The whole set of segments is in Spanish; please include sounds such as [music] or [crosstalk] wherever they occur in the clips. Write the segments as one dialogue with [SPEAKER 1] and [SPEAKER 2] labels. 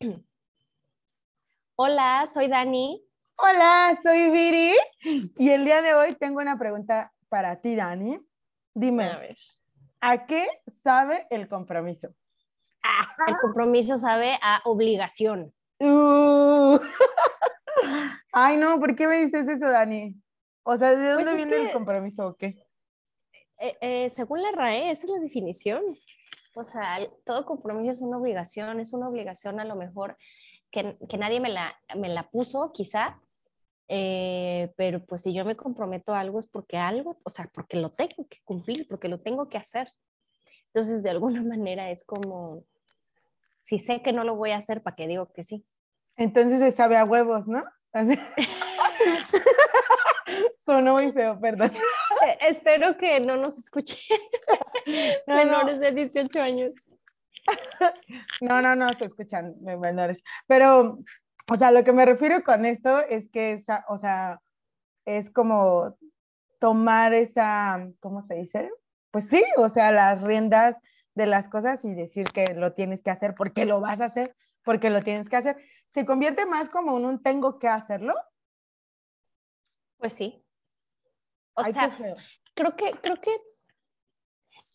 [SPEAKER 1] [clears throat] Hola, soy Dani.
[SPEAKER 2] Hola, soy Viri. Y el día de hoy tengo una pregunta para ti, Dani. Dime,
[SPEAKER 1] A ver.
[SPEAKER 2] ¿a qué sabe el compromiso?
[SPEAKER 1] El compromiso sabe a obligación.
[SPEAKER 2] Uh. [laughs] Ay, no, ¿por qué me dices eso, Dani? O sea, ¿de
[SPEAKER 1] Pues
[SPEAKER 2] dónde viene el compromiso o qué?
[SPEAKER 1] Eh, eh, según la RAE, esa es la definición. O sea, todo compromiso es una obligación, es una obligación a lo mejor que, que nadie me la, me la puso, quizá, eh, pero pues si yo me comprometo a algo es porque algo, o sea, porque lo tengo que cumplir, porque lo tengo que hacer. Entonces, de alguna [laughs] manera es como, si sé que no lo voy a hacer, ¿para qué digo que sí?
[SPEAKER 2] Entonces se sabe a huevos, ¿no? [laughs] [laughs] Sonó muy feo, perdón.
[SPEAKER 1] Espero que no nos escuchen [laughs]
[SPEAKER 2] No, no.
[SPEAKER 1] menores de 18 años.
[SPEAKER 2] No, no, no, se escuchan me- menores. Pero, o sea, lo que me refiero con esto es que, o sea, es como tomar esa, ¿cómo se dice? Pues sí, o sea, las riendas de las cosas y decir que lo tienes que hacer porque lo vas a hacer, porque lo tienes que hacer. Se convierte más como en un tengo que hacerlo.
[SPEAKER 1] Pues sí. O
[SPEAKER 2] Ay,
[SPEAKER 1] sea, creo que, creo que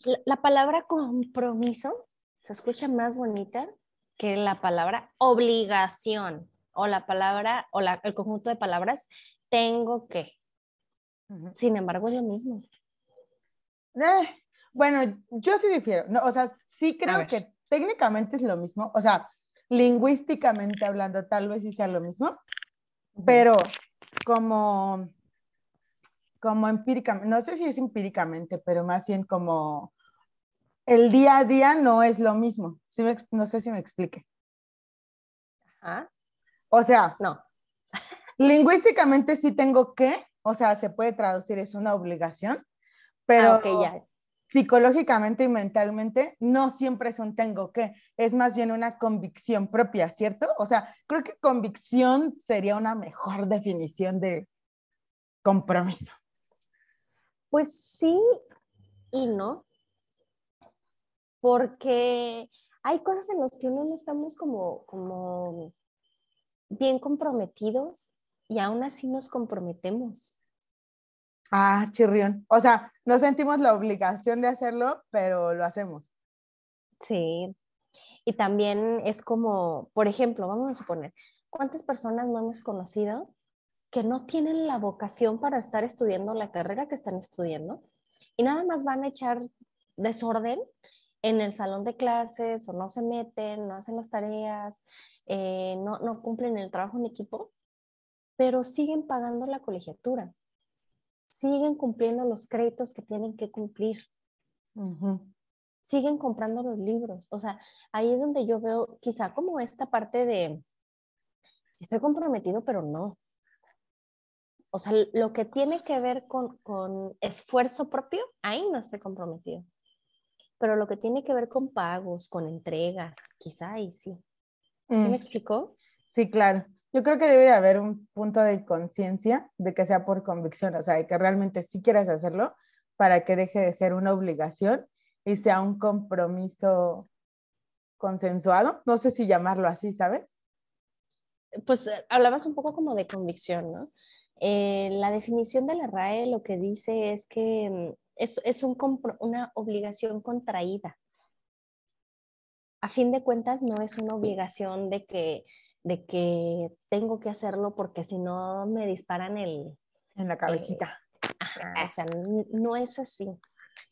[SPEAKER 1] la, la palabra compromiso se escucha más bonita que la palabra obligación o la palabra o la- el conjunto de palabras tengo que.
[SPEAKER 2] Ujú.
[SPEAKER 1] Sin embargo, es lo mismo.
[SPEAKER 2] Eh, bueno, yo sí difiero. No, o sea, sí creo que técnicamente es lo mismo. O sea, lingüísticamente hablando, tal vez sí sea lo mismo. pero como, como empíricamente, no sé si es empíricamente, pero más bien como el día a día no es lo mismo. ¿Sí me no sé si me explique.
[SPEAKER 1] Ajá.
[SPEAKER 2] O sea,
[SPEAKER 1] No.
[SPEAKER 2] lingüísticamente sí tengo que, o sea, se puede traducir, es una obligación, pero
[SPEAKER 1] Ah, ya.
[SPEAKER 2] psicológicamente y mentalmente no siempre es un tengo que, es más bien una convicción propia, ¿cierto? O sea, creo que convicción sería una mejor definición de compromiso.
[SPEAKER 1] Pues sí y no. Porque hay cosas en las que uno no estamos como, como bien comprometidos y aún así nos comprometemos.
[SPEAKER 2] Ah, chirrión. O sea, no sentimos la obligación de hacerlo, pero lo hacemos.
[SPEAKER 1] Sí. Y también es como, por ejemplo, vamos a suponer, ¿cuántas personas no hemos conocido que no tienen la vocación para estar estudiando la carrera que están estudiando y nada más van a echar desorden en el salón de clases o no se meten, no hacen las tareas, eh, no, no cumplen el trabajo en equipo, pero siguen pagando la colegiatura, siguen cumpliendo los créditos que tienen que cumplir siguen comprando los libros. O sea, ahí es donde yo veo quizá como esta parte de, estoy comprometido, pero no. O sea, lo que tiene que ver con, con esfuerzo propio, ahí no estoy comprometido. Pero lo que tiene que ver con pagos, con entregas, quizá ahí sí. ¿Sí
[SPEAKER 2] Mm,
[SPEAKER 1] me explicó?
[SPEAKER 2] Sí, claro. Yo creo que debe de haber un punto de conciencia de que sea por convicción, o sea, de que realmente sí quieras hacerlo para que deje de ser una obligación y sea un compromiso consensuado. No sé si llamarlo así, ¿sabes?
[SPEAKER 1] Pues eh, hablabas un poco como de convicción, ¿no? Eh, la definición de la RAE lo que dice es que mm, es, es un una obligación contraída. A fin de cuentas, no es una obligación de que, de que tengo que hacerlo porque si no me disparan el...
[SPEAKER 2] En la cabecita.
[SPEAKER 1] Ajá, o sea, no es así.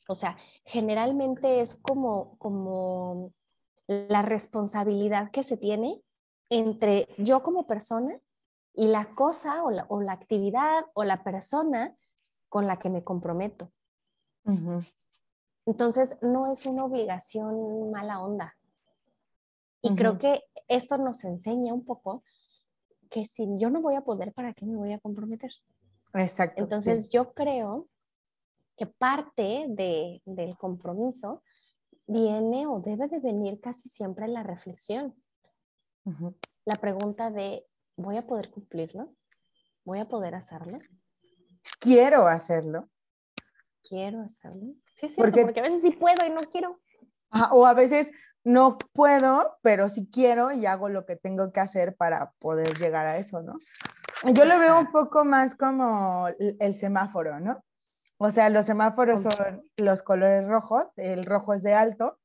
[SPEAKER 1] O sea, generalmente es como, como la responsabilidad que se tiene entre yo como persona y la cosa o la, o la actividad o la persona con la que me comprometo. Entonces, no es una obligación mala onda. Y creo que esto nos enseña un poco que si yo no voy a poder, ¿para qué me voy a comprometer?
[SPEAKER 2] Exacto.
[SPEAKER 1] Entonces,
[SPEAKER 2] sí.
[SPEAKER 1] yo creo que parte de, del compromiso viene o debe de venir casi siempre la reflexión, la pregunta de, ¿voy a poder cumplirlo? ¿Voy a poder hacerlo?
[SPEAKER 2] Quiero hacerlo.
[SPEAKER 1] ¿Quiero hacerlo? Sí, es cierto,
[SPEAKER 2] Porque-
[SPEAKER 1] porque a veces sí puedo y no quiero.
[SPEAKER 2] Ajá, o a veces no puedo, pero sí quiero y hago lo que tengo que hacer para poder llegar a eso, ¿no? Yo lo veo un poco más como el semáforo, ¿no? O sea, los semáforos son los colores rojos, el rojo es de alto,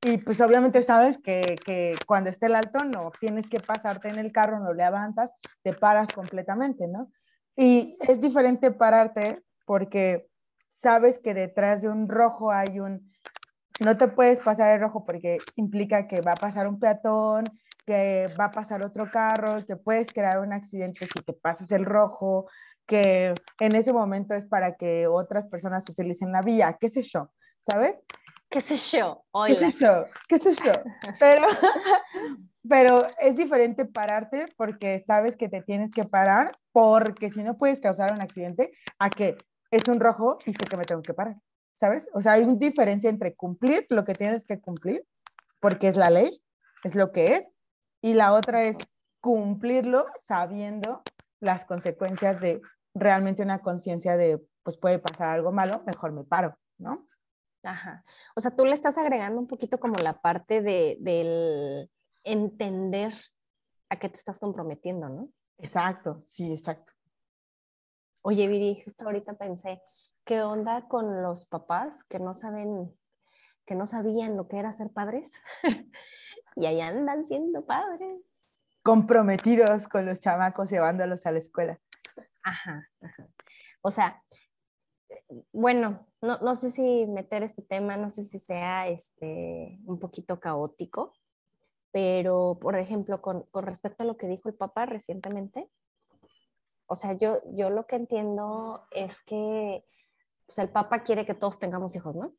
[SPEAKER 2] y pues obviamente sabes que, que, cuando esté el alto no tienes que pasarte en el carro, no le avanzas, te paras completamente, ¿no? Y es diferente pararte porque sabes que detrás de un rojo hay un... No te puedes pasar el rojo porque implica que va a pasar un peatón, que va a pasar otro carro, que puedes crear un accidente si te pasas el rojo, que en ese momento es para que otras personas utilicen la vía, qué sé yo, ¿sabes?
[SPEAKER 1] ¿Qué sé yo?
[SPEAKER 2] ¿Qué sé yo? ¿Qué sé yo? Pero, [laughs] pero es diferente pararte porque sabes que te tienes que parar porque si no puedes causar un accidente a que es un rojo y sé que me tengo que parar, ¿sabes? O sea, hay una diferencia entre cumplir lo que tienes que cumplir porque es la ley, es lo que es, y la otra es cumplirlo sabiendo las consecuencias de realmente una conciencia de, pues puede pasar algo malo, mejor me paro, ¿no?
[SPEAKER 1] Ajá. O sea, tú le estás agregando un poquito como la parte de, del entender a qué te estás comprometiendo, ¿no?
[SPEAKER 2] Exacto, sí, exacto.
[SPEAKER 1] Oye, Viri, justo ahorita pensé, ¿qué onda con los papás que no saben, que no sabían lo que era ser padres? [laughs] y ahí andan siendo padres.
[SPEAKER 2] Comprometidos con los chamacos llevándolos a la escuela.
[SPEAKER 1] Ajá, O sea, bueno, no, no, sé si meter este tema, no sé si sea este, un poquito caótico, pero por ejemplo, con, con, respecto a lo que dijo el Papa recientemente, o sea, yo, yo lo que entiendo es que pues, el Papa quiere que todos tengamos hijos, ¿no?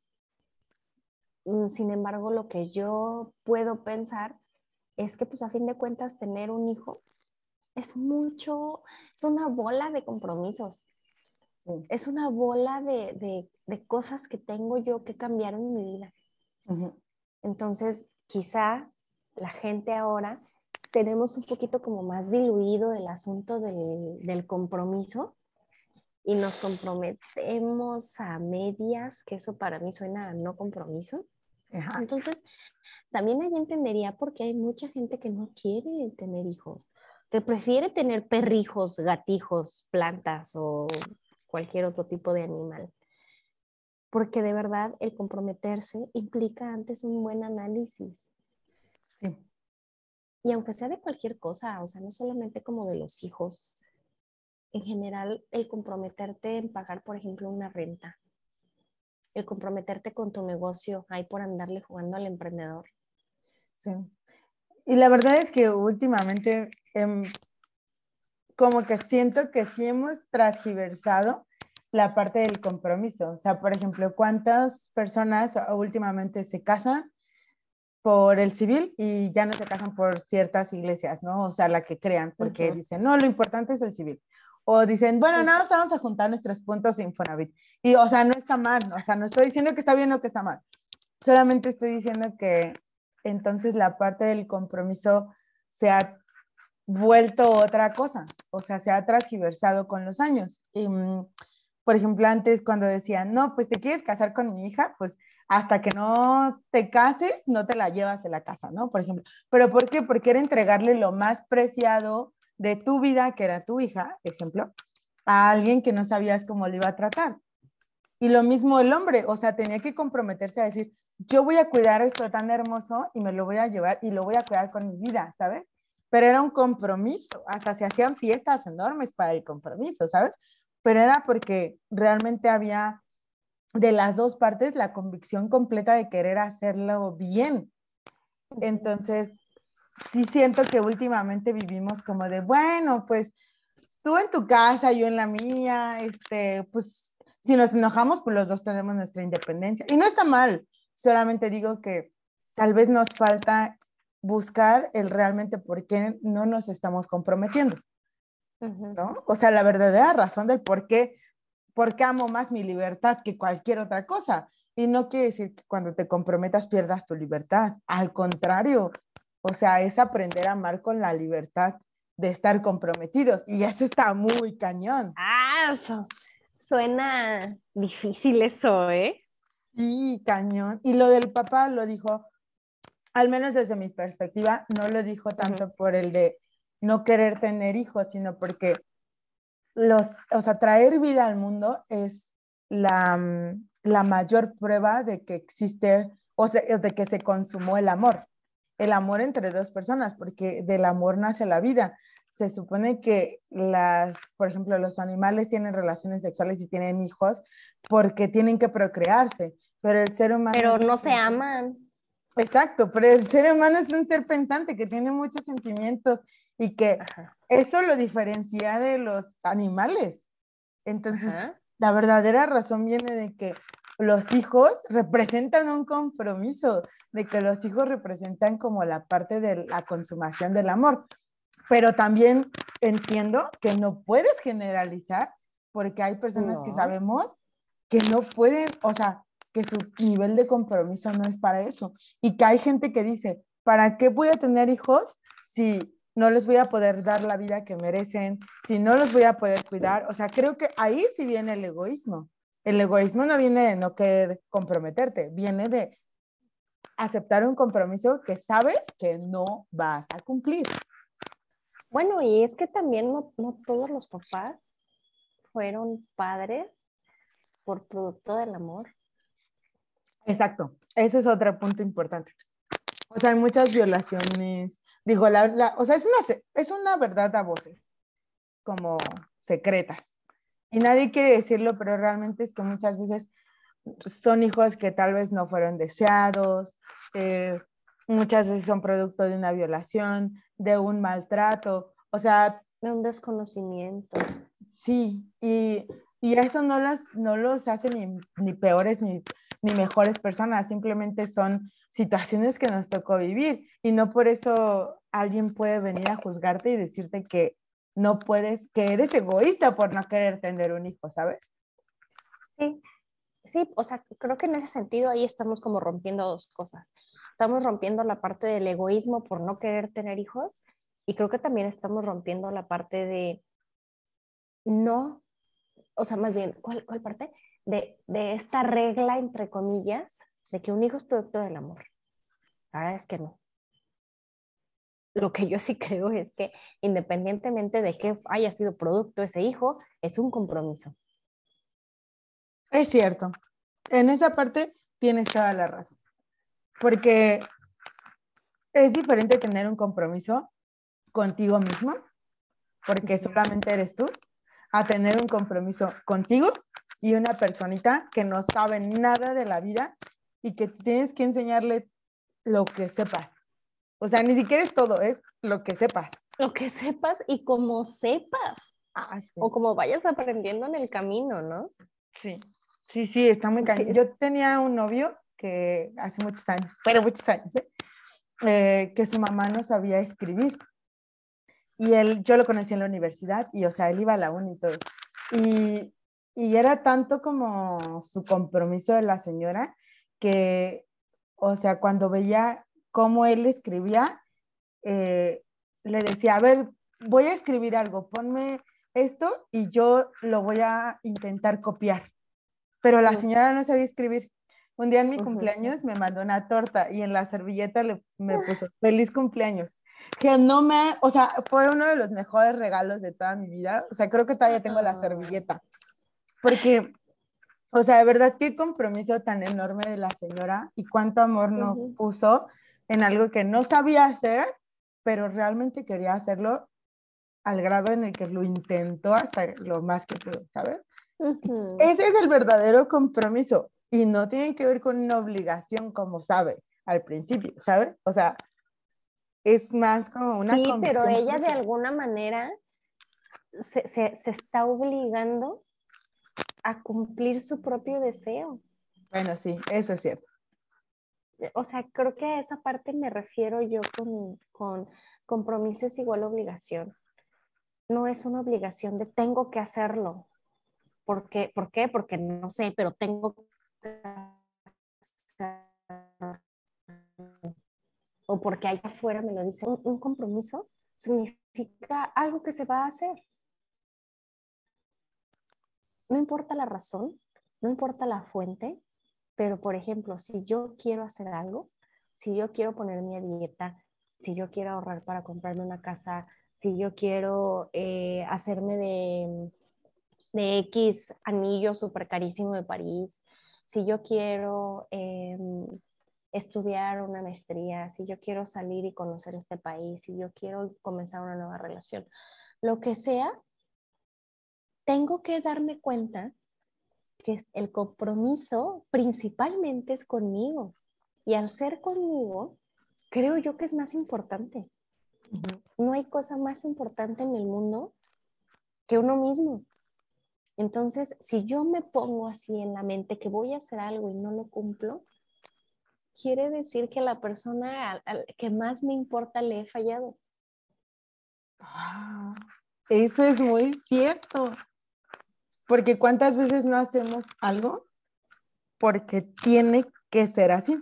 [SPEAKER 1] Mm, sin embargo, lo que yo puedo pensar es que, pues a fin de cuentas, tener un hijo es mucho, es una bola de compromisos. Es una bola de, de, cosas que tengo yo que cambiar en mi vida. Entonces, quizá la gente ahora tenemos un poquito como más diluido el asunto del, del compromiso y nos comprometemos a medias, que eso para mí suena a no compromiso. Entonces, también ahí entendería por qué hay mucha gente que no quiere tener hijos, que prefiere tener perrijos, gatijos, plantas o cualquier otro tipo de animal. Porque de verdad el comprometerse implica antes un buen análisis. Sí. Y aunque sea de cualquier cosa, o sea, no solamente como de los hijos, en general el comprometerte en pagar, por ejemplo, una renta, el comprometerte con tu negocio, ahí por andarle jugando al emprendedor.
[SPEAKER 2] Sí. Y la verdad es que últimamente, em, como que siento que sí hemos transversado la parte del compromiso. O sea, por ejemplo, ¿cuántas personas últimamente se casan por el civil y ya no se casan por ciertas iglesias, ¿no? O sea, la que crean, porque dicen, no, lo importante es el civil. O dicen, bueno, nada más vamos a juntar nuestros puntos Infonavit. Y, o sea, no está mal, o sea, no estoy diciendo que está bien o que está mal. Solamente estoy diciendo que entonces la parte del compromiso se ha vuelto otra cosa, o sea, se ha transgiversado con los años. Mm, por ejemplo, antes cuando decían, no, pues te quieres casar con mi hija, pues hasta que no te cases, no te la llevas a la casa, ¿no? Por ejemplo. ¿Pero por qué? Porque era entregarle lo más preciado de tu vida, que era tu hija, ejemplo, a alguien que no sabías cómo le iba a tratar. Y lo mismo el hombre, o sea, tenía que comprometerse a decir, yo voy a cuidar esto tan hermoso y me lo voy a llevar y lo voy a cuidar con mi vida, ¿sabes? Pero era un compromiso, hasta se hacían fiestas enormes para el compromiso, ¿sabes? Pero era porque realmente había de las dos partes la convicción completa de querer hacerlo bien. Entonces, sí siento que últimamente vivimos como de, bueno, pues tú en tu casa, yo en la mía, este, pues si nos enojamos, pues los dos tenemos nuestra independencia. Y no está mal, solamente digo que tal vez nos falta buscar el realmente por qué no nos estamos comprometiendo. ¿No? O sea, la verdadera razón del por qué, por qué amo más mi libertad que cualquier otra cosa. Y no quiere decir que cuando te comprometas pierdas tu libertad. Al contrario, o sea, es aprender a amar con la libertad de estar comprometidos. Y eso está muy cañón.
[SPEAKER 1] Ah, eso. Suena difícil eso, ¿eh?
[SPEAKER 2] Sí, cañón. Y lo del papá lo dijo, al menos desde mi perspectiva, no lo dijo tanto por el de no querer tener hijos, sino porque los, o sea, traer vida al mundo es la, mm, la mayor prueba de que existe o sea, de que se consumó el amor, el amor entre dos personas, porque del amor nace la vida. Se supone que las, por ejemplo, los animales tienen relaciones sexuales y tienen hijos porque tienen que procrearse, pero el ser humano...
[SPEAKER 1] Pero no se aman.
[SPEAKER 2] Exacto, pero el ser humano es un ser pensante que tiene muchos sentimientos y que eso lo diferencia de los animales. Entonces, la verdadera razón viene de que los hijos representan un compromiso, de que los hijos representan como la parte de la consumación del amor. Pero también entiendo que no puedes generalizar porque hay personas que sabemos que no pueden, o sea, que su nivel de compromiso no es para eso. Y que hay gente que dice, ¿para qué voy a tener hijos si no les voy a poder dar la vida que merecen, si no los voy a poder cuidar? O sea, creo que ahí sí viene el egoísmo. El egoísmo no viene de no querer comprometerte, viene de aceptar un compromiso que sabes que no vas a cumplir.
[SPEAKER 1] Bueno, y es que también no, todos los papás fueron padres por producto del amor.
[SPEAKER 2] Exacto, ese es otro punto importante. O sea, hay muchas violaciones, digo, la, o sea, es una, es una verdad a voces, como secretas. Y nadie quiere decirlo, pero realmente es que muchas veces son hijos que tal vez no fueron deseados, eh, muchas veces son producto de una violación, de un maltrato, o sea...
[SPEAKER 1] De un desconocimiento.
[SPEAKER 2] Sí, y, y eso no, las, no los hace ni, ni peores ni, ni mejores personas, simplemente son situaciones que nos tocó vivir y no por eso alguien puede venir a juzgarte y decirte que no puedes, que eres egoísta por no querer tener un hijo, ¿sabes?
[SPEAKER 1] Sí, sí, o sea, creo que en ese sentido ahí estamos como rompiendo dos cosas. Estamos rompiendo la parte del egoísmo por no querer tener hijos y creo que también estamos rompiendo la parte de no, o sea, más bien, ¿cuál, cuál parte? De, de esta regla, entre comillas, de que un hijo es producto del amor. La verdad es que no lo que yo sí [laughs] creo es que independientemente de que haya sido producto ese hijo, es un compromiso.
[SPEAKER 2] Es cierto. En esa parte tienes toda la razón. Porque es diferente tener un compromiso contigo mismo, porque solamente eres tú, a tener un compromiso contigo y una personita que no sabe nada de la vida y que tienes que enseñarle lo que sepas. O sea, ni siquiera es todo, es lo que sepas.
[SPEAKER 1] Lo que sepas y como sepas. Ah, o como vayas aprendiendo en el camino, ¿no?
[SPEAKER 2] Sí, sí, sí, está muy cañón. Yo tenía un novio que hace muchos años, pero muchos años, ¿eh? Eh, que su mamá no sabía escribir. Y él, yo lo conocí en la universidad y, o sea, él iba a la uni y todo. Y, y era tanto como su compromiso de la señora que, o sea, cuando veía cómo él escribía, eh, le decía, a ver, voy a escribir algo, ponme esto y yo lo voy a intentar copiar. Pero la señora no sabía escribir. Un día en mi cumpleaños me mandó una torta y en la servilleta le, me puso feliz cumpleaños. Que no me, o sea, fue uno de los mejores regalos de toda mi vida. O sea, creo que todavía tengo la servilleta. Porque, o sea, de verdad, qué compromiso tan enorme de la señora y cuánto amor nos puso en algo que no sabía hacer, pero realmente quería hacerlo al grado en el que lo intentó hasta lo más que pudo, ¿sabes? Ese es el verdadero compromiso y no tiene que ver con una obligación, como sabe al principio, ¿sabes? O sea, es más como una...
[SPEAKER 1] Sí, pero ella de alguna manera se, se, se está obligando a cumplir su propio deseo.
[SPEAKER 2] Bueno, sí, eso es cierto
[SPEAKER 1] o sea, creo que a esa parte me refiero yo con, con compromiso es igual obligación. No es una obligación de tengo que hacerlo. ¿Por qué? ¿Por qué? Porque no sé, pero tengo que hacerlo. O porque allá afuera me lo dice. Un, un compromiso significa algo que se va a hacer. No importa la razón, no importa la fuente, pero, por ejemplo, si yo quiero hacer algo, si yo quiero ponerme a dieta, si yo quiero ahorrar para comprarme una casa, si yo quiero eh, hacerme de, X anillo súper carísimo de París, si yo quiero em, estudiar una maestría, si yo quiero salir y conocer este país, si yo quiero comenzar una nueva relación, lo que sea, tengo que darme cuenta que el compromiso principalmente es conmigo. Y al ser conmigo, creo yo que es más importante. No hay cosa más importante en el mundo que uno mismo. Entonces, si yo me pongo así en la mente que voy a hacer algo y no lo cumplo, quiere decir que la persona que más me importa le he fallado.
[SPEAKER 2] Eso es muy cierto. Porque cuántas veces no hacemos algo porque tiene que ser así.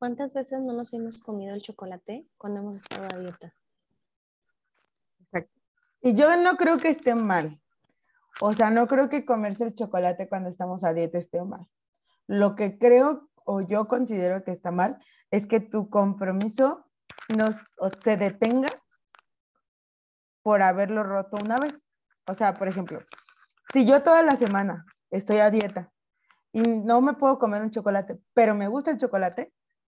[SPEAKER 1] ¿Cuántas veces no nos hemos comido el chocolate cuando hemos estado a dieta?
[SPEAKER 2] Exacto. Y yo no creo que esté mal. O sea, no creo que comerse el chocolate cuando estamos a dieta esté mal. Lo que creo o yo considero que está mal es que tu compromiso nos, se detenga por haberlo roto una vez. O sea, por ejemplo, si yo toda la semana estoy a dieta y no me puedo comer un chocolate, pero me gusta el chocolate,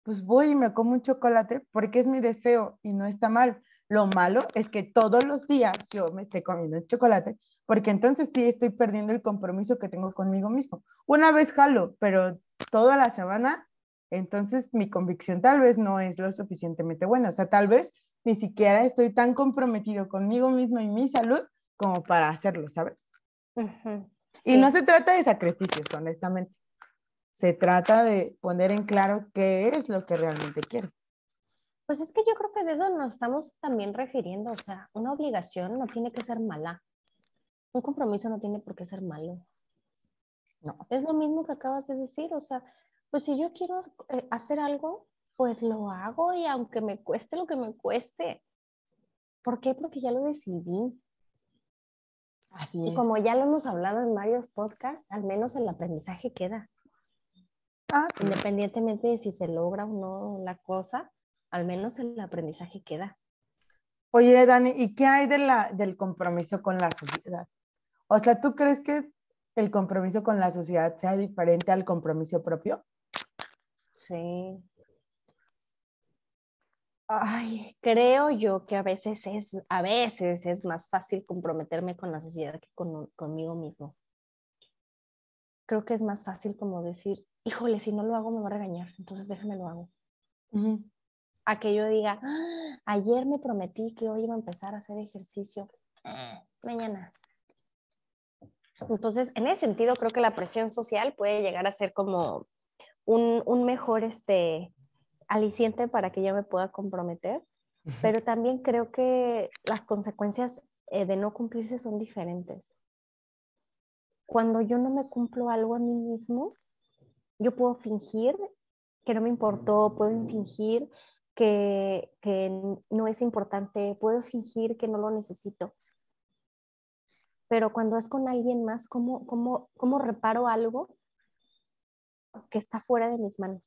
[SPEAKER 2] pues voy y me como un chocolate porque es mi deseo y no está mal. Lo malo es que todos los días yo me esté comiendo el chocolate, porque entonces sí estoy perdiendo el compromiso que tengo conmigo mismo. Una vez jalo, pero toda la semana, entonces mi convicción tal vez no es lo suficientemente buena. O sea, tal vez ni siquiera estoy tan comprometido conmigo mismo y mi salud como para hacerlo, ¿sabes? Y no se trata de sacrificios, honestamente se trata de poner en claro qué es lo que realmente quiere.
[SPEAKER 1] Pues es que yo creo que de eso nos estamos también refiriendo, o sea, una obligación no tiene que ser mala, un compromiso no tiene por qué ser malo. No. Es lo mismo que acabas de decir, o sea, pues si yo quiero eh, hacer algo, pues lo hago y aunque me cueste lo que me cueste. ¿Por qué? Porque ya lo decidí. Así y como ya lo hemos hablado en varios podcasts, al menos el aprendizaje queda. Ah, Independientemente de si se logra o no la cosa, al menos el aprendizaje queda.
[SPEAKER 2] Oye, Dani, ¿y qué hay de la, del compromiso con la sociedad? O sea, ¿tú crees que el compromiso con la sociedad sea diferente al compromiso propio?
[SPEAKER 1] Sí. Ay, creo yo que a veces es, a veces es más fácil comprometerme con la sociedad que con, conmigo mismo. Creo que es más fácil como decir, híjole, si no lo hago me va a regañar, entonces déjame lo hago. A que yo diga, ah, ayer me prometí que hoy iba a empezar a hacer ejercicio, ah, mañana. Entonces, en ese sentido, creo que la presión social puede llegar a ser como un, un mejor este, aliciente para que yo me pueda comprometer, pero también creo que las consecuencias eh, de no cumplirse son diferentes. Cuando yo no me cumplo algo a mí mismo, yo puedo fingir que no me importó, puedo fingir que, no es importante, puedo fingir que no lo necesito. Pero cuando es con alguien más, ¿cómo, cómo, cómo reparo algo que está fuera de mis manos,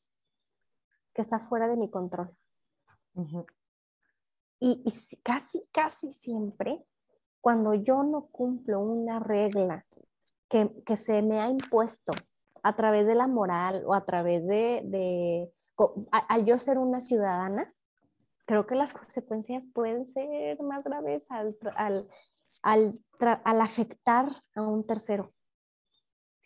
[SPEAKER 1] que está fuera de mi control? y, y, casi, casi siempre, cuando yo no cumplo una regla que, que se me ha impuesto a través de la moral o a través de, al yo ser una ciudadana, creo que las consecuencias pueden ser más graves al, al, afectar a un tercero.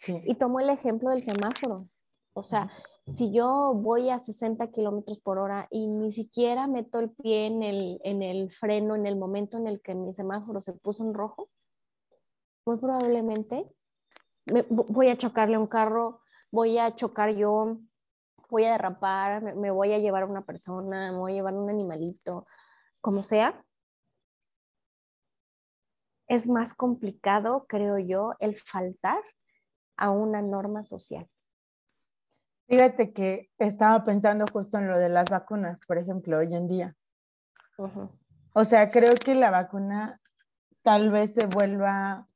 [SPEAKER 1] Y tomo el ejemplo del semáforo. O sea, si yo voy a 60 kilómetros por hora y ni siquiera meto el pie en el, en el freno en el momento en el que mi semáforo se puso en rojo, muy probablemente voy a chocarle a un carro, voy a chocar yo, voy a derrapar, me, voy a llevar a una persona, me voy a llevar a un animalito, como sea. Es más complicado, creo yo, el faltar a una norma social.
[SPEAKER 2] Fíjate que estaba pensando justo en lo de las vacunas, por ejemplo, hoy en día. O sea, creo que la vacuna tal vez se vuelva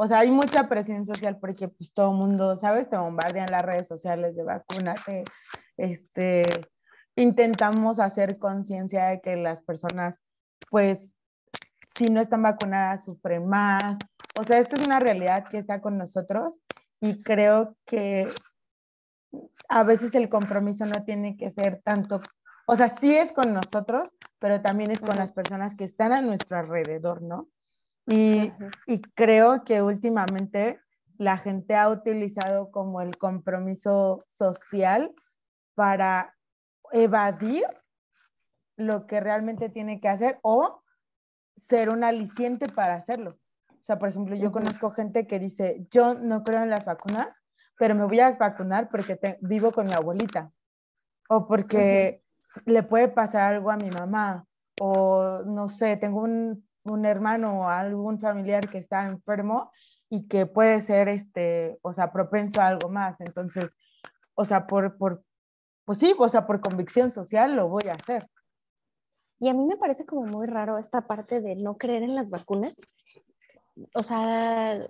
[SPEAKER 2] o sea, hay mucha presión social porque pues todo el mundo, ¿sabes? Te bombardean las redes sociales de vacúnate, este, intentamos hacer conciencia de que las personas, pues, si no están vacunadas, sufren más. O sea, esto es una realidad que está con nosotros y creo que a veces el compromiso no tiene que ser tanto, o sea, sí es con nosotros, pero también es con las personas que están a nuestro alrededor, ¿no? Y, y creo que últimamente la gente ha utilizado como el compromiso social para evadir lo que realmente tiene que hacer o ser un aliciente para hacerlo. O sea, por ejemplo, yo conozco gente que dice, yo no creo en las vacunas, pero me voy a vacunar porque vivo con mi abuelita o porque le puede pasar algo a mi mamá o no sé, tengo un, un, hermano o algún familiar que está enfermo y que puede ser, este, o sea, propenso a algo más. Entonces, o sea, por, por, pues sí, o sea, por convicción social lo voy a hacer.
[SPEAKER 1] Y a mí me parece como muy raro esta parte de no creer en las vacunas. O sea,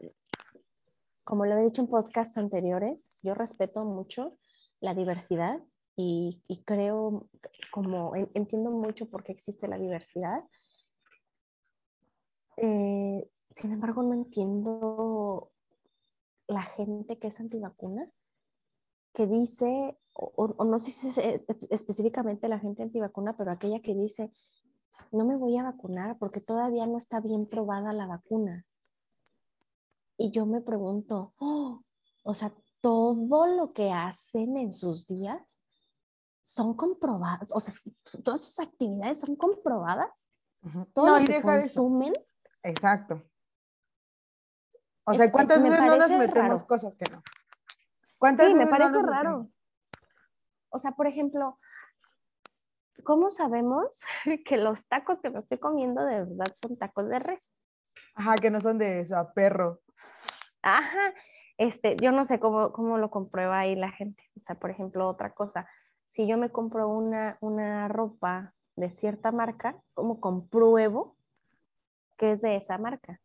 [SPEAKER 1] como lo he dicho en podcasts anteriores, yo respeto mucho la diversidad y, creo, como entiendo mucho por qué existe la diversidad. Eh, sin embargo, no entiendo la gente que es antivacuna, que dice, o, no sé si es específicamente la gente antivacuna, pero aquella que dice, no me voy a vacunar porque todavía no está bien probada la vacuna. Y yo me pregunto, oh, o sea, todo lo que hacen en sus días son comprobadas, o sea, todas sus actividades son comprobadas. Todo lo que consumen.
[SPEAKER 2] Exacto. O sea, ¿cuántas veces no nos metemos cosas que no?
[SPEAKER 1] ¿Cuántas sí, me parece raro. O sea, por ejemplo, ¿cómo sabemos [laughs] que los tacos que me estoy comiendo de verdad son tacos de res?
[SPEAKER 2] Ajá, que no son de eso, a perro.
[SPEAKER 1] Ajá, este, yo no sé cómo, cómo lo comprueba ahí la gente. O sea, por ejemplo, otra cosa, si yo me compro una, una ropa de cierta marca, ¿cómo compruebo que es de esa marca?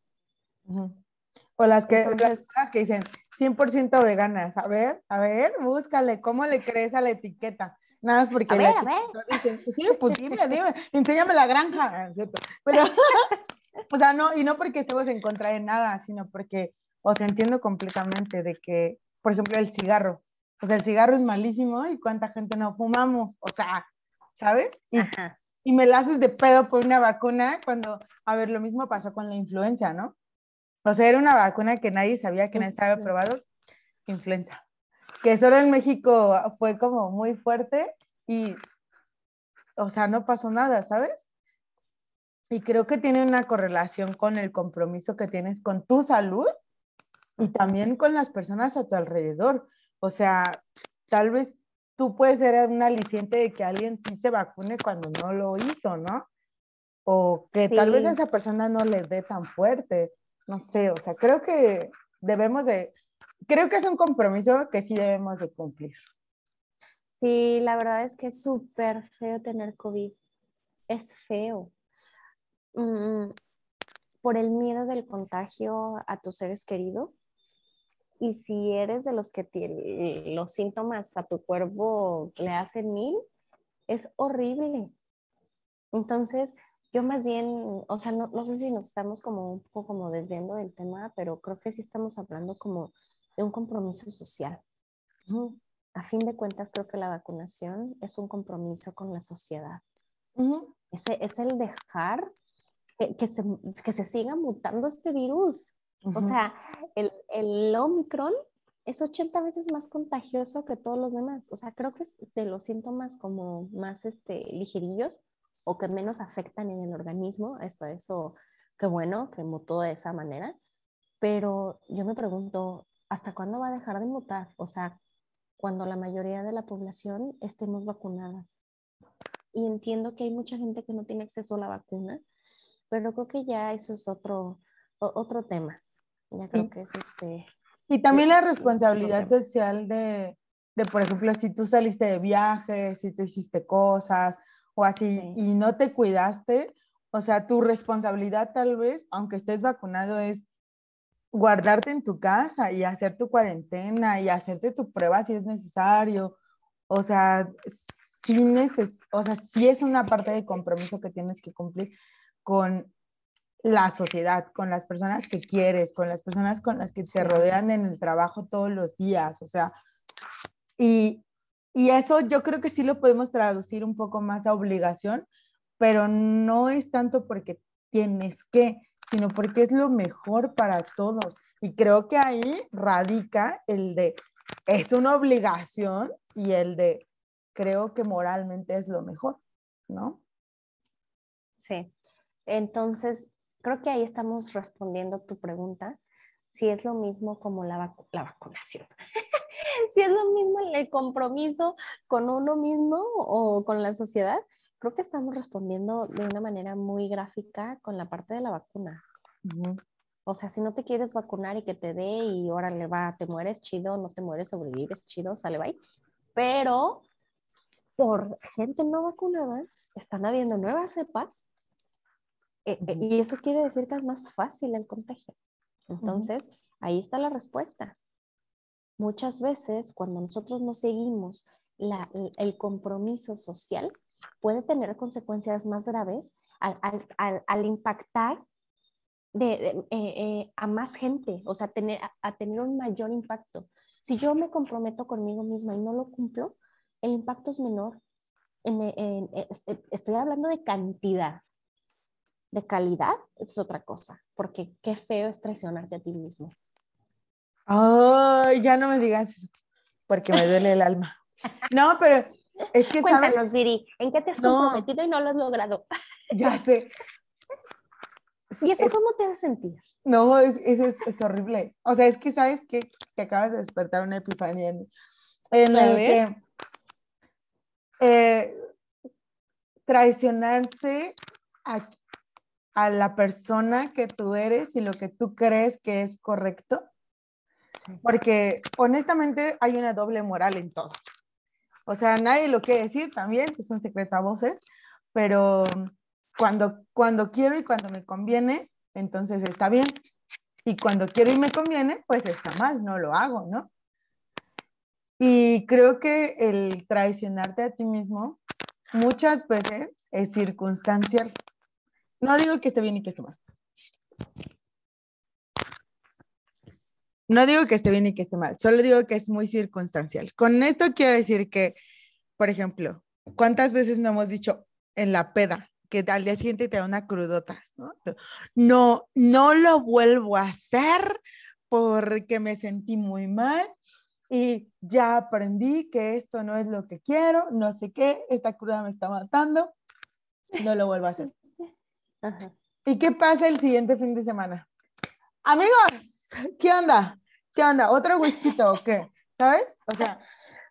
[SPEAKER 2] O las que, las que dicen 100% veganas. A ver, a ver, búscale, ¿cómo le crees a la etiqueta? Nada más porque
[SPEAKER 1] a ver, a ver.
[SPEAKER 2] dicen, sí, pues [laughs] dime, dime, enséñame la granja, ¿cierto? Pero, [laughs] [laughs] o sea, no, y no porque estemos en contra de nada, sino porque o sea, entiendo completamente de que, por ejemplo, el cigarro. O sea, el cigarro es malísimo y cuánta gente no fumamos. O sea, ¿sabes? Y, y me la haces de pedo por una vacuna cuando, a ver, lo mismo pasó con la influenza, ¿no? O sea, era una vacuna que nadie sabía que nadie estaba probado. Influenza. Que solo en México fue como muy fuerte y, o sea, no pasó nada, ¿sabes? Y creo que tiene una correlación con el compromiso que tienes con tu salud y también con las personas a tu alrededor. O sea, tal vez tú puedes ser un aliciente de que alguien sí se vacune cuando no lo hizo, ¿no? O que tal vez a esa persona no le dé tan fuerte. No sé, o sea, creo que debemos de, creo que es un compromiso que sí debemos de cumplir.
[SPEAKER 1] Sí, la verdad es que es súper feo tener COVID. Es feo. Mm, por el miedo del contagio a tus seres queridos, y si eres de los que tiene, los síntomas a tu cuerpo le hacen mil, es horrible. Entonces, yo más bien, o sea, no, no, sé si nos estamos como un poco como desviando del tema, pero creo que sí estamos hablando como de un compromiso social. A fin de cuentas, creo que la vacunación es un compromiso con la sociedad. es, el dejar que, que, se, que se siga mutando este virus. O sea, el, el, Omicron es 80 veces más contagioso que todos los demás. O sea, creo que es de los síntomas como más este, ligerillos o que menos afectan en el organismo. Esto, eso, qué bueno que mutó de esa manera. Pero yo me pregunto, ¿hasta cuándo va a dejar de mutar? O sea, cuando la mayoría de la población estemos vacunadas. Y entiendo que hay mucha gente que no tiene acceso a la vacuna, pero creo que ya eso es otro, otro tema. Creo que es este.
[SPEAKER 2] Y también la responsabilidad social de, de, por ejemplo, si tú saliste de viaje, si tú hiciste cosas o así y no te cuidaste, o sea, tu responsabilidad tal vez, aunque estés vacunado, es guardarte en tu casa y hacer tu cuarentena y hacerte tu prueba si es necesario. O sea, sí, o sea, sí es una parte de compromiso que tienes que cumplir con la sociedad, con las personas que quieres, con las personas con las que te rodean en el trabajo todos los días, o sea, y, y eso yo creo que sí lo podemos traducir un poco más a obligación, pero no es tanto porque tienes que, sino porque es lo mejor para todos. Y creo que ahí radica el de, es una obligación y el de, creo que moralmente es lo mejor, ¿no?
[SPEAKER 1] Sí. Entonces, creo que ahí estamos respondiendo tu pregunta, si es lo mismo como la, la vacunación. [laughs] si es lo mismo el compromiso con uno mismo o con la sociedad, creo que estamos respondiendo de una manera muy gráfica con la parte de la vacuna. O sea, si no te quieres vacunar y que te dé y órale va, te mueres, chido, no te mueres, sobrevives, chido, sale, bye. Pero por gente no vacunada, están habiendo nuevas cepas eh, eh, y eso quiere decir que es más fácil el contagio. Entonces, ahí está la respuesta. Muchas veces, cuando nosotros no seguimos el compromiso social, puede tener consecuencias más graves al, impactar eh, a más gente, o sea, tener, a, tener un mayor impacto. Si yo me comprometo conmigo misma y no lo cumplo, el impacto es menor. estoy hablando de cantidad, de calidad es otra cosa, porque qué feo es traicionarte a ti mismo.
[SPEAKER 2] Ay, ya no me digas eso, porque me duele el alma. No, pero es que
[SPEAKER 1] Cuéntanos, Viri, ¿en qué te has comprometido y no lo has logrado?
[SPEAKER 2] Ya sé.
[SPEAKER 1] ¿Y eso cómo te hace sentir?
[SPEAKER 2] No, es, es, es, horrible. O sea, es que sabes que, que acabas de despertar una epifanía en, en el que eh, traicionarse a, a la persona que tú eres y lo que tú crees que es correcto. Porque honestamente hay una doble moral en todo. O sea, nadie lo quiere decir también, es un secreto a voces, pero cuando, cuando quiero y cuando me conviene, entonces está bien. Y cuando quiero y me conviene, pues está mal, no lo hago, ¿no? Y creo que el traicionarte a ti mismo muchas veces es circunstancial. No digo que esté bien y que esté mal. No digo que esté bien y que esté mal, solo digo que es muy circunstancial. Con esto quiero decir que, por ejemplo, ¿cuántas veces no hemos dicho en la peda que al día siguiente te da una crudota? No, no, no lo vuelvo a hacer porque me sentí muy mal y ya aprendí que esto no es lo que quiero, no sé qué, esta cruda me está matando, no lo vuelvo a hacer. ¿Y qué pasa el siguiente fin de semana? Amigos, ¿qué onda? ¿Qué onda? ¿Otro whisky o [laughs] qué? ¿Sabes? O sea.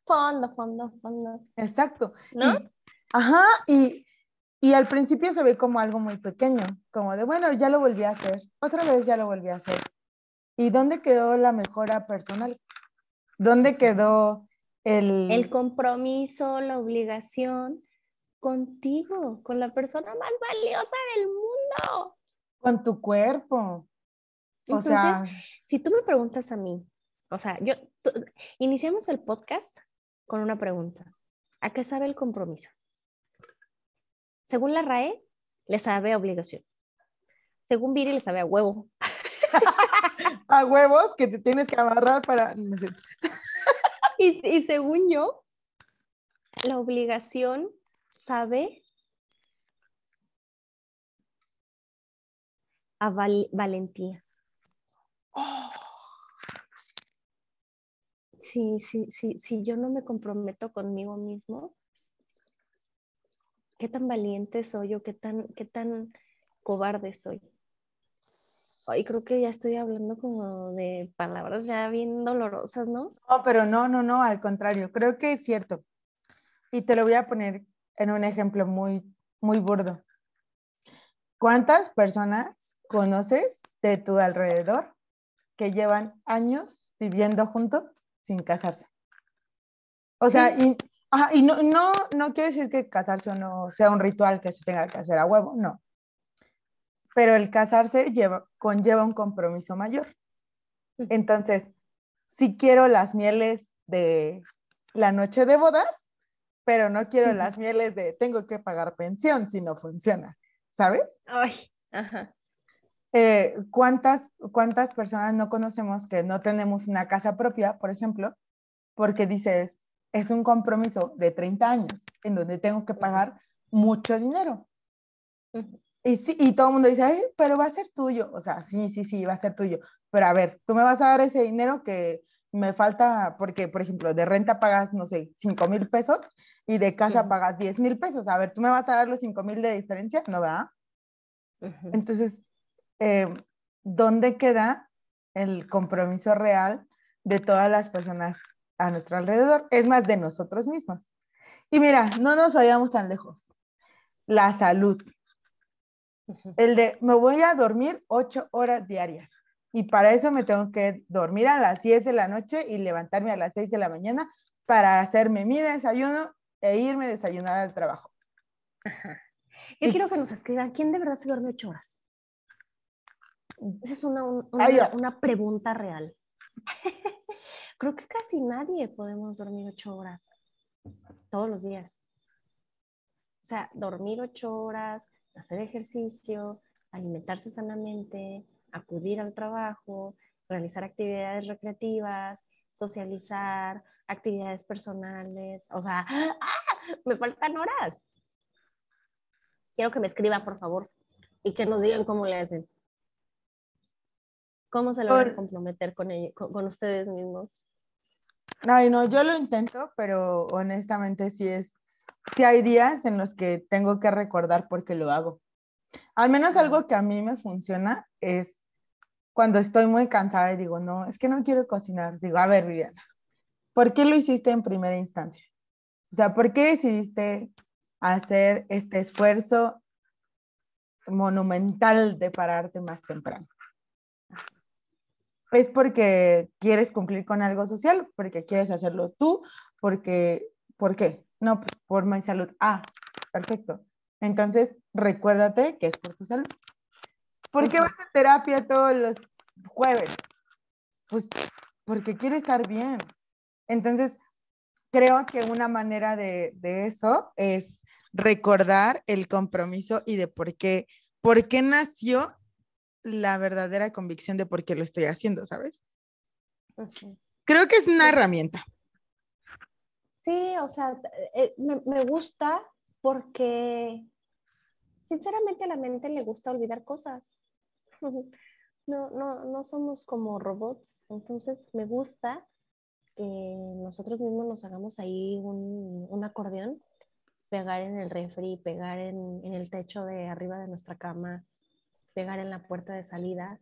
[SPEAKER 1] Fondo, fondo, fondo.
[SPEAKER 2] Exacto. ¿No? ajá, y, y al principio se ve como algo muy pequeño, como de, bueno, ya lo volví a hacer, otra vez ya lo volví a hacer. ¿Y dónde quedó la mejora personal? ¿Dónde quedó el...
[SPEAKER 1] El compromiso, la obligación contigo, con la persona más valiosa del mundo.
[SPEAKER 2] Con tu cuerpo.
[SPEAKER 1] O sea, si tú me preguntas a mí, o sea, yo iniciamos el podcast con una pregunta. ¿A qué sabe el compromiso? Según la RAE, le sabe a obligación. Según Viri, le sabe a huevo. [laughs]
[SPEAKER 2] a huevos que te tienes que amarrar para... [laughs]
[SPEAKER 1] y, y según yo, la obligación sabe a valentía. Sí, sí, sí, si yo no me comprometo conmigo mismo, ¿qué tan valiente soy o qué tan, qué tan cobarde soy? Ay, creo que ya estoy hablando como de palabras ya bien dolorosas, ¿no?
[SPEAKER 2] No, pero no, no, no, al contrario, creo que es cierto. Y te lo voy a poner en un ejemplo muy, muy burdo. ¿Cuántas personas conoces de tu alrededor que llevan años viviendo juntos sin casarse? O sea, y, y no, no, no quiere decir que casarse o no sea un ritual que se tenga que hacer a huevo, no. Pero el casarse lleva, conlleva un compromiso mayor. Entonces, si quiero las mieles de la noche de bodas, pero no quiero las mieles de tengo que pagar pensión si no funciona, ¿sabes?
[SPEAKER 1] Ay, ajá.
[SPEAKER 2] Eh, ¿cuántas, ¿Cuántas personas no conocemos que no tenemos una casa propia, por ejemplo, porque dices, es un compromiso de 30 años en donde tengo que pagar mucho dinero? Y, sí, y todo el mundo dice, pero va a ser tuyo. O sea, sí, sí, sí, va a ser tuyo. Pero a ver, tú me vas a dar ese dinero que me falta, porque, por ejemplo, de renta pagas, no sé, 5 mil pesos y de casa pagas 10 mil pesos. A ver, ¿tú me vas a dar los 5 mil de diferencia? No, ¿verdad? Entonces, eh, ¿dónde queda el compromiso real de todas las personas a nuestro alrededor? Es más, de nosotros mismos. Y mira, no nos vayamos tan lejos. La salud. El de, me voy a dormir ocho horas diarias. Y para eso me tengo que dormir a las 10 de la noche y levantarme a las 6 de la mañana para hacerme mi desayuno e irme a desayunar al trabajo.
[SPEAKER 1] Yo quiero que nos escriban, ¿quién de verdad se duerme ocho horas? Esa es una, una, una pregunta real. [laughs] Creo que casi nadie podemos dormir ocho horas todos los días. O sea, dormir ocho horas, hacer ejercicio, alimentarse sanamente, acudir al trabajo, realizar actividades recreativas, socializar, actividades personales. O sea, ¡ah! me faltan horas. Quiero que me escriban, por favor, y que nos digan cómo le hacen. ¿Cómo se lo van a comprometer con, con, ustedes mismos?
[SPEAKER 2] Ay, no, yo lo intento, pero honestamente sí es, sí hay días en los que tengo que recordar por qué lo hago. Al menos algo que a mí me funciona es cuando estoy muy cansada y digo, no, es que no quiero cocinar, digo, a ver, Viviana, ¿por qué lo hiciste en primera instancia? O sea, ¿por qué decidiste hacer este esfuerzo monumental de pararte más temprano? ¿Es porque quieres cumplir con algo social? ¿Porque quieres hacerlo tú? Porque, ¿Por qué? No, por mi salud. Ah, perfecto. Entonces, recuérdate que es por tu salud. ¿Por qué vas a terapia todos los jueves? Pues porque quiero estar bien. Entonces, creo que una manera de, eso es recordar el compromiso y de por qué, por qué nació la verdadera convicción de por qué lo estoy haciendo, ¿sabes? Creo que es una herramienta.
[SPEAKER 1] Sí, o sea, eh, me, me, gusta porque sinceramente a la mente le gusta olvidar cosas. [laughs] No, no, no somos como robots, entonces me gusta que nosotros mismos nos hagamos ahí un, un acordeón, pegar en el refri, pegar en, en, el techo de arriba de nuestra cama, pegar en la puerta de salida,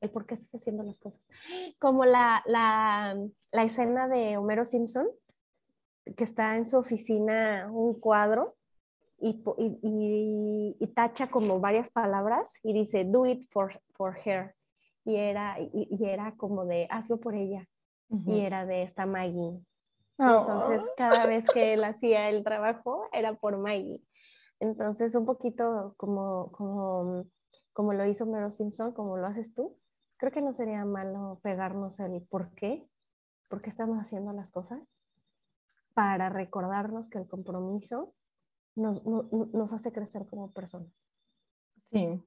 [SPEAKER 1] el por qué estás haciendo las cosas. Como la, la, la escena de Homero Simpson, que está en su oficina un cuadro y, y, tacha como varias palabras y dice, do it for, for her. Y era, y, era como de, hazlo por ella. Y era de esta Maggie. Entonces, oh. cada vez que [laughs] él hacía el trabajo era por Maggie. Entonces, un poquito como, como, como lo hizo Mero Simpson, como lo haces tú, creo que no sería malo pegarnos el por qué, por qué estamos haciendo las cosas, para recordarnos que el compromiso nos, nos hace crecer como personas.
[SPEAKER 2] Sí,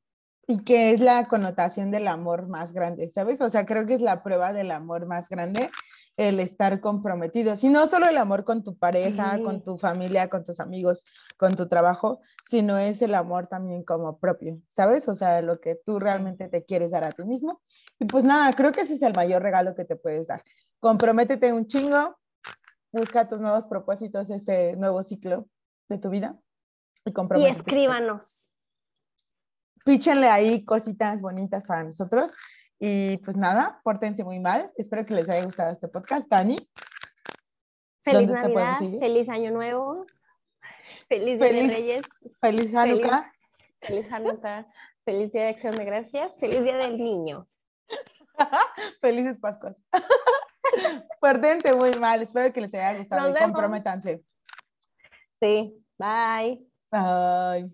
[SPEAKER 2] y que es la connotación del amor más grande, ¿sabes? O sea, creo que es la prueba del amor más grande el estar comprometido, y no solo el amor con tu pareja, con tu familia, con tus amigos, con tu trabajo, sino es el amor también como propio, ¿sabes? O sea, lo que tú realmente te quieres dar a ti mismo. Y pues nada, creo que ese es el mayor regalo que te puedes dar. Comprométete un chingo, busca tus nuevos propósitos, este nuevo ciclo de tu vida.
[SPEAKER 1] Y, y escríbanos.
[SPEAKER 2] Píchenle ahí cositas bonitas para nosotros. Y pues nada, pórtense muy mal. Espero que les haya gustado este podcast. Dani.
[SPEAKER 1] Feliz Navidad, feliz Año Nuevo, feliz Día de Reyes.
[SPEAKER 2] Feliz Hanukkah.
[SPEAKER 1] Feliz, feliz Hanukkah, feliz Día de Acción de Gracias, feliz Día del Niño. [laughs]
[SPEAKER 2] Felices Pascuas. [laughs] Pórtense muy mal, espero que les haya gustado y comprométanse.
[SPEAKER 1] Sí, bye.
[SPEAKER 2] Bye.